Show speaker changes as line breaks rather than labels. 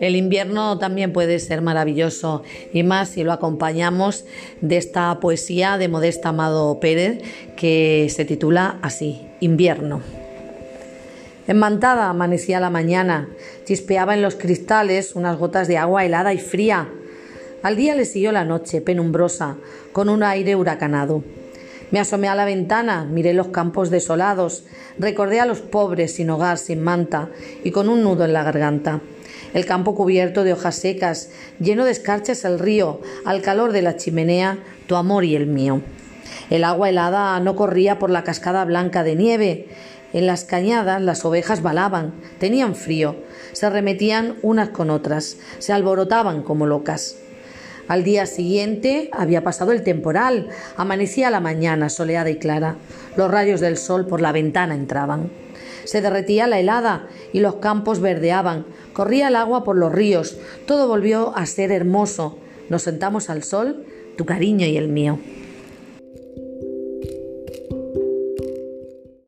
El invierno también puede ser maravilloso y más si lo acompañamos de esta poesía de Modesta Amado Pérez que se titula así, Invierno. Enmantada amanecía la mañana, chispeaba en los cristales unas gotas de agua helada y fría. Al día le siguió la noche, penumbrosa, con un aire huracanado. Me asomé a la ventana, miré los campos desolados, recordé a los pobres sin hogar, sin manta y con un nudo en la garganta. El campo cubierto de hojas secas, lleno de escarchas el río, al calor de la chimenea, tu amor y el mío. El agua helada no corría por la cascada blanca de nieve. En las cañadas las ovejas balaban, tenían frío, se remetían unas con otras, se alborotaban como locas. Al día siguiente había pasado el temporal, amanecía la mañana soleada y clara, los rayos del sol por la ventana entraban. Se derretía la helada y los campos verdeaban, corría el agua por los ríos, todo volvió a ser hermoso. Nos sentamos al sol, tu cariño y el mío.